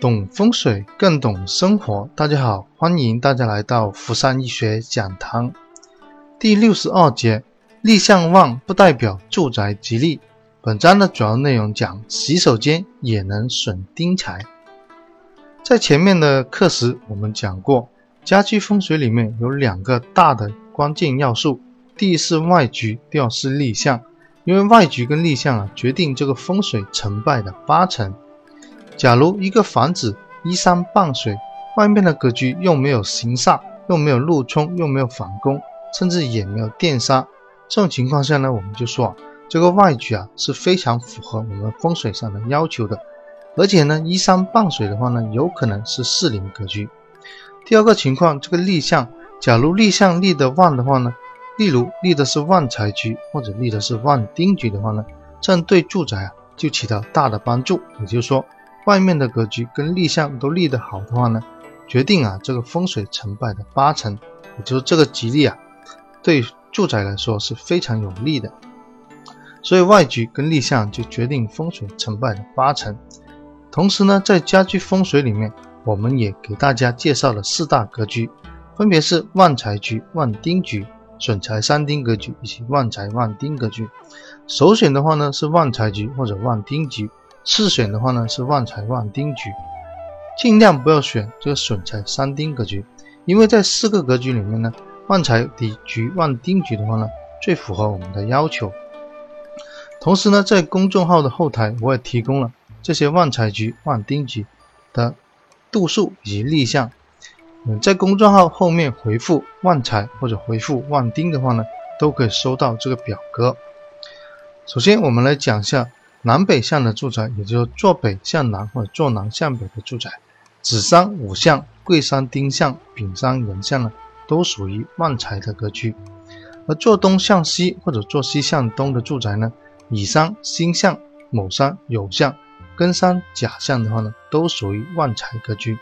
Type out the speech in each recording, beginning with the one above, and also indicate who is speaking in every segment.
Speaker 1: 懂风水更懂生活。大家好，欢迎大家来到福山医学讲堂。第六十二节，立向旺不代表住宅吉利。本章的主要内容讲洗手间也能损丁财。在前面的课时，我们讲过，家居风水里面有两个大的关键要素，第一是外局，第二是立向。因为外局跟立向啊，决定这个风水成败的八成。假如一个房子依山傍水，外面的格局又没有形煞，又没有路冲，又没有反攻，甚至也没有电杀，这种情况下呢，我们就说啊，这个外局啊是非常符合我们风水上的要求的。而且呢，依山傍水的话呢，有可能是四邻格局。第二个情况，这个立向，假如立向立得旺的话呢？例如立的是旺财局，或者立的是旺丁局的话呢，这样对住宅啊就起到大的帮助。也就是说，外面的格局跟立向都立得好的话呢，决定啊这个风水成败的八成，也就是这个吉利啊，对住宅来说是非常有利的。所以外局跟立向就决定风水成败的八成。同时呢，在家居风水里面，我们也给大家介绍了四大格局，分别是旺财局、旺丁局。损财三丁格局以及旺财旺丁格局，首选的话呢是旺财局或者旺丁局，次选的话呢是旺财旺丁局，尽量不要选这个损财三丁格局，因为在四个格局里面呢，旺财底局旺丁局的话呢最符合我们的要求。同时呢，在公众号的后台我也提供了这些旺财局旺丁局的度数以及立项。嗯在公众号后面回复“旺财”或者回复“旺丁”的话呢，都可以收到这个表格。首先，我们来讲一下南北向的住宅，也就是坐北向南或者坐南向北的住宅。子山午向、贵山丁向、丙山人向呢，都属于旺财的格局。而坐东向西或者坐西向东的住宅呢，乙山辛向、卯山酉向、庚山甲向的话呢，都属于旺财格局。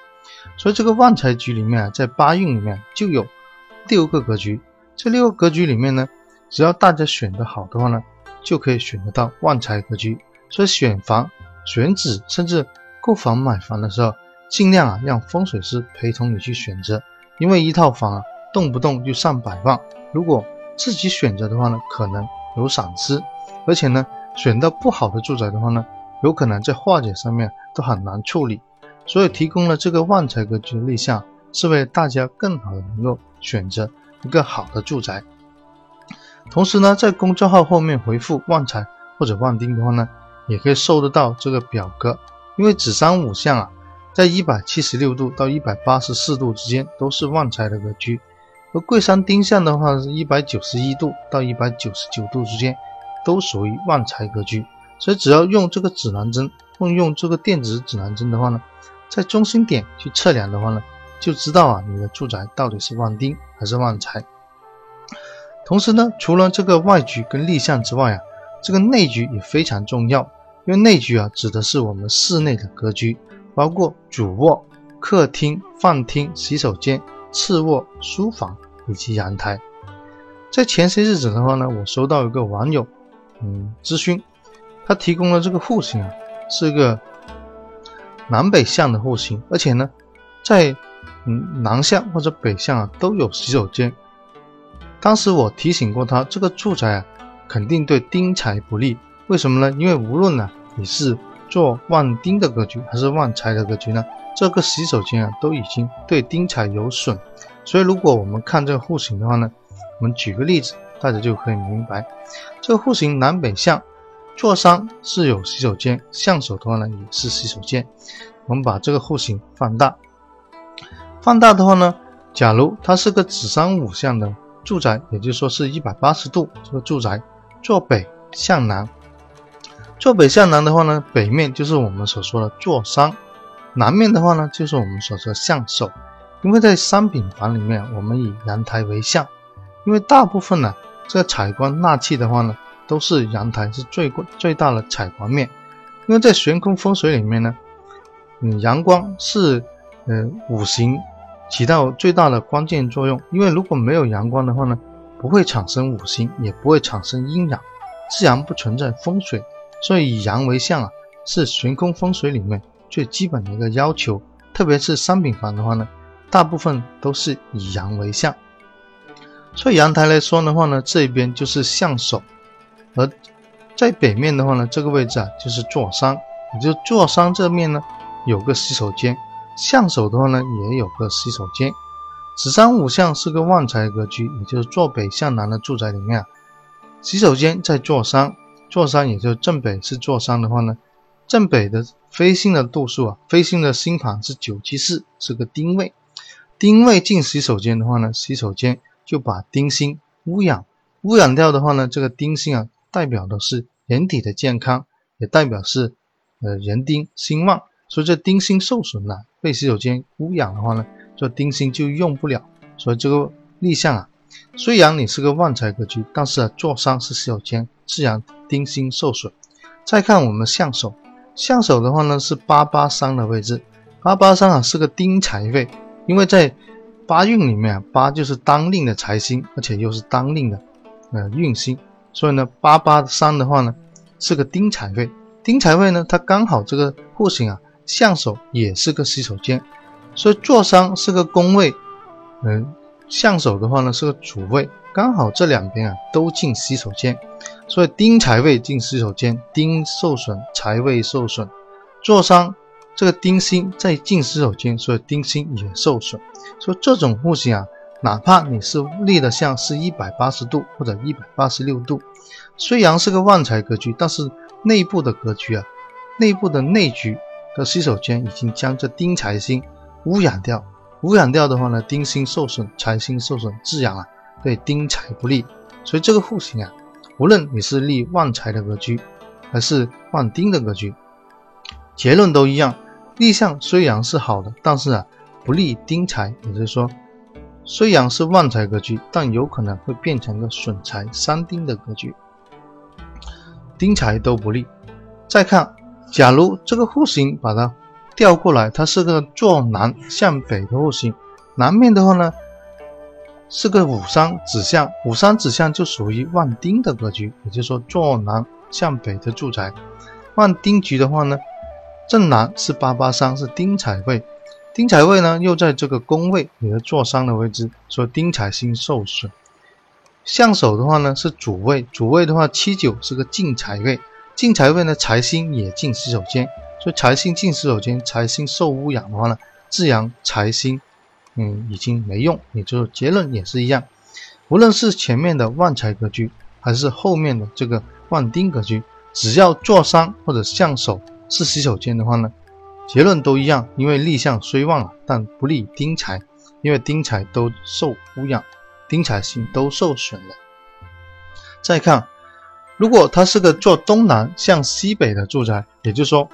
Speaker 1: 所以这个旺财局里面啊，在八运里面就有六个格局。这六个格局里面呢，只要大家选的好的话呢，就可以选得到旺财格局。所以选房、选址，甚至购房买房的时候，尽量啊让风水师陪同你去选择，因为一套房啊动不动就上百万。如果自己选择的话呢，可能有闪失，而且呢，选到不好的住宅的话呢，有可能在化解上面都很难处理。所以提供了这个旺财格局的立项，是为大家更好的能够选择一个好的住宅。同时呢，在公众号后面回复旺财或者旺丁的话呢，也可以收得到这个表格。因为子山五向啊，在一百七十六度到一百八十四度之间都是旺财的格局，而贵山丁向的话是一百九十一度到一百九十九度之间都属于旺财格局。所以只要用这个指南针，用用这个电子指南针的话呢。在中心点去测量的话呢，就知道啊你的住宅到底是旺丁还是旺财。同时呢，除了这个外局跟立向之外啊，这个内局也非常重要。因为内局啊指的是我们室内的格局，包括主卧、客厅、饭厅、洗手间、次卧、书房以及阳台。在前些日子的话呢，我收到一个网友嗯咨询，他提供了这个户型啊，是个。南北向的户型，而且呢，在嗯南向或者北向啊都有洗手间。当时我提醒过他，这个住宅啊肯定对丁财不利。为什么呢？因为无论呢你是做旺丁的格局还是旺财的格局呢，这个洗手间啊都已经对丁财有损。所以如果我们看这个户型的话呢，我们举个例子，大家就可以明白，这个户型南北向。坐山是有洗手间，向手的话呢也是洗手间。我们把这个户型放大，放大的话呢，假如它是个子山午向的住宅，也就是说是一百八十度这个住宅，坐北向南，坐北向南的话呢，北面就是我们所说的坐山，南面的话呢就是我们所说的向手。因为在商品房里面，我们以阳台为向，因为大部分呢这个采光纳气的话呢。都是阳台是最最大的采光面，因为在悬空风水里面呢，嗯，阳光是呃五行起到最大的关键作用。因为如果没有阳光的话呢，不会产生五行，也不会产生阴阳，自然不存在风水。所以以阳为相啊，是悬空风水里面最基本的一个要求，特别是商品房的话呢，大部分都是以阳为向。所以阳台来说的话呢，这边就是向首，而在北面的话呢，这个位置啊就是坐商，也就坐商这面呢有个洗手间，向首的话呢也有个洗手间。子山五向是个旺财格局，也就是坐北向南的住宅里面，洗手间在坐商，坐山也就正北是坐山的话呢，正北的飞星的度数啊，飞星的星盘是九七四，是个丁位，丁位进洗手间的话呢，洗手间就把丁星污染，污染掉的话呢，这个丁星啊，代表的是人体的健康，也代表是呃人丁兴旺，所以这丁星受损了，被洗手间污染的话呢。这丁星就用不了，所以这个立项啊，虽然你是个旺财格局，但是啊，坐山是洗手间，自然丁星受损。再看我们相手，相手的话呢是八八三的位置，八八三啊是个丁财位，因为在八运里面啊，八就是当令的财星，而且又是当令的呃运星，所以呢八八三的话呢是个丁财位，丁财位呢它刚好这个户型啊，相手也是个洗手间。所以坐商是个宫位，嗯，相手的话呢是个主位，刚好这两边啊都进洗手间，所以丁财位进洗手间，丁受损，财位受损。坐商这个丁星在进洗手间，所以丁星也受损。所以这种户型啊，哪怕你是立的像是一百八十度或者一百八十六度，虽然是个旺财格局，但是内部的格局啊，内部的内局的洗手间已经将这丁财星。污染掉，污染掉的话呢，丁星受损，财星受损，自然啊对丁财不利。所以这个户型啊，无论你是立旺财的格局，还是旺丁的格局，结论都一样。立项虽然是好的，但是啊不利丁财，也就是说，虽然是旺财格局，但有可能会变成个损财伤丁的格局，丁财都不利。再看，假如这个户型把它。调过来，它是个坐南向北的户型。南面的话呢，是个五三指向，五三指向就属于旺丁的格局，也就是说坐南向北的住宅。旺丁局的话呢，正南是八八三，是丁财位，丁财位呢又在这个宫位，也是坐商的位置，所以丁财星受损。相手的话呢是主位，主位的话七九是个进财位，进财位呢财星也进洗手间。所以财星进洗手间，财星受污染的话呢，自然财星，嗯，已经没用。也就是结论也是一样，无论是前面的旺财格局，还是后面的这个旺丁格局，只要坐山或者相手是洗手间的话呢，结论都一样。因为立项虽旺啊，但不利丁财，因为丁财都受污染，丁财星都受损了。再看，如果它是个坐东南向西北的住宅，也就是说。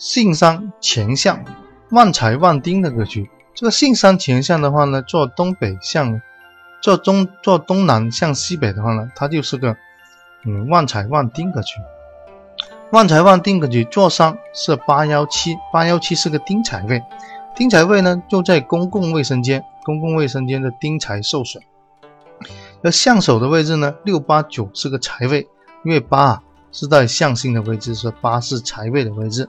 Speaker 1: 信山前向，旺财旺丁的格局。这个信山前向的话呢，做东北向，做中做东南向西北的话呢，它就是个嗯旺财旺丁格局。旺财旺丁格局，坐山是八幺七，八幺七是个丁财位，丁财位呢就在公共卫生间，公共卫生间的丁财受损。而相手的位置呢，六八九是个财位，因为八啊是在相星的位置，是八是财位的位置。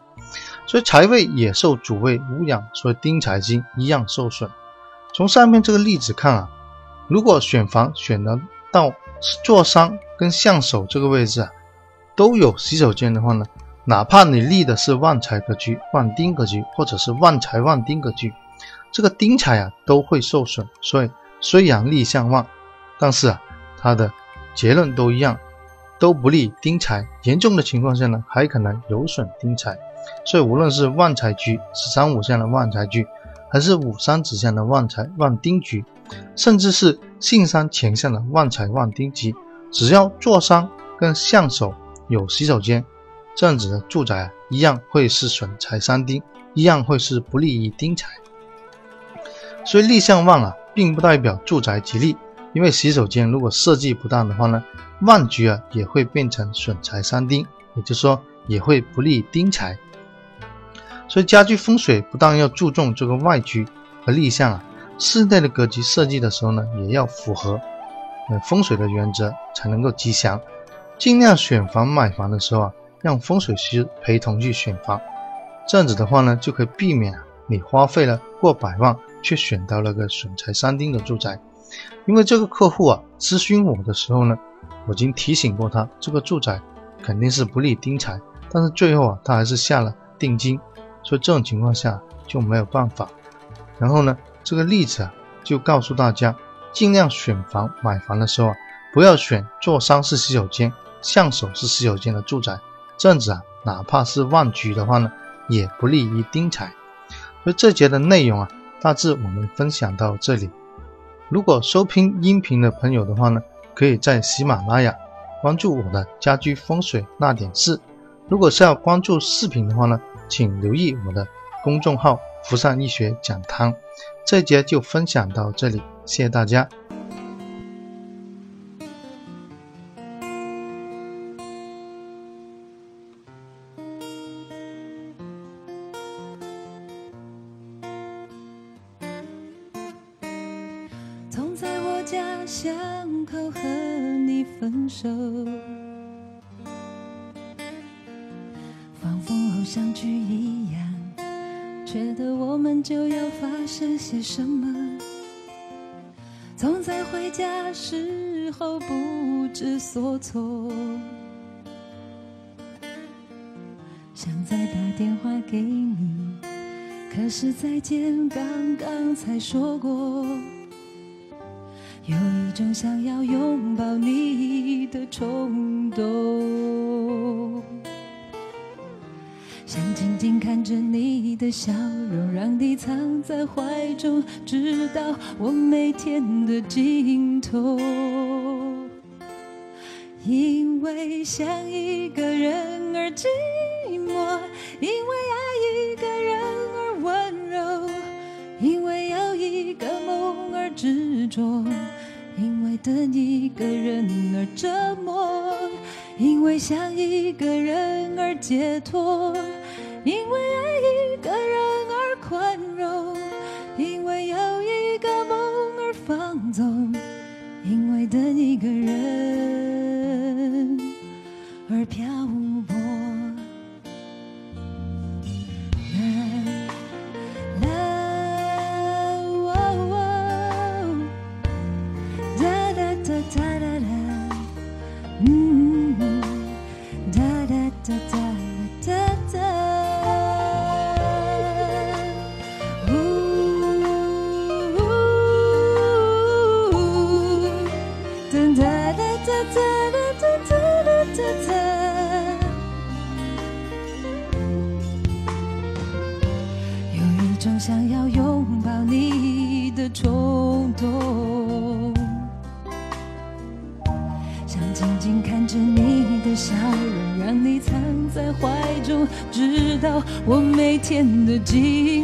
Speaker 1: 所以财位也受主位污染，所以丁财星一样受损。从上面这个例子看啊，如果选房选的到坐商跟相手这个位置啊，都有洗手间的话呢，哪怕你立的是旺财格局、旺丁格局，或者是旺财旺丁格局，这个丁财啊都会受损。所以虽然立相旺，但是啊，它的结论都一样，都不利丁财。严重的情况下呢，还可能有损丁财。所以，无论是旺财局十三五向的旺财局，还是五三指向的旺财旺丁局，甚至是信山前向的旺财旺丁局，只要坐商跟相手有洗手间，这样子的住宅啊，一样会是损财伤丁，一样会是不利于丁财。所以立相旺啊，并不代表住宅吉利，因为洗手间如果设计不当的话呢，旺局啊也会变成损财伤丁，也就是说也会不利丁财。所以家居风水不但要注重这个外局和立项啊，室内的格局设计的时候呢，也要符合呃风水的原则，才能够吉祥。尽量选房买房的时候啊，让风水师陪同去选房，这样子的话呢，就可以避免你花费了过百万却选到了个损财三丁的住宅。因为这个客户啊咨询我的时候呢，我已经提醒过他，这个住宅肯定是不利丁财，但是最后啊他还是下了定金，所以这种情况下就没有办法。然后呢，这个例子啊就告诉大家，尽量选房买房的时候啊，不要选坐山式洗手间、向手式洗手间的住宅，这样子啊，哪怕是旺局的话呢，也不利于丁财。所以这节的内容啊，大致我们分享到这里。如果收听音频的朋友的话呢，可以在喜马拉雅关注我的家居风水那点事。如果是要关注视频的话呢，请留意我的公众号“福善医学讲堂”。这节就分享到这里，谢谢大家。
Speaker 2: 总在我家巷口和你分手，剧一样，觉得我们就要发生些什么。总在回家时候不知所措，想再打电话给你，可是再见刚刚才说过。有一种想要拥抱你的冲动，静静看着你的笑容，让你藏在怀中，直到我每天的尽头。因为想一个人而寂寞，因为爱一个人而温柔，因为有一个梦而执着。因为等一个人而折磨，因为想一个人而解脱，因为爱一个人而宽容，因为有一个梦而放纵，因为等一个人而漂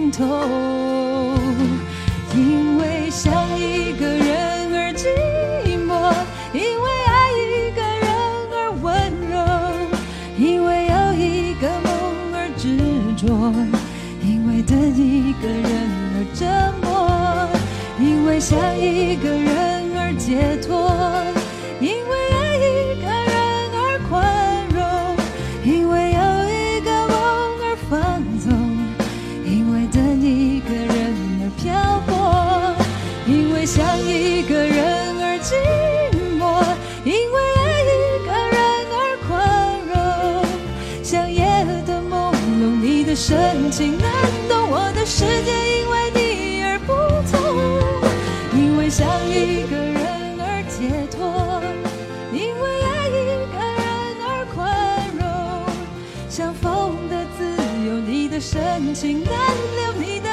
Speaker 2: 尽头。因为想一个人而寂寞，因为爱一个人而温柔，因为有一个梦而执着。因为等一个人而折磨，因为想一个人而解脱，容，像风的自由，你的深情难留，你的。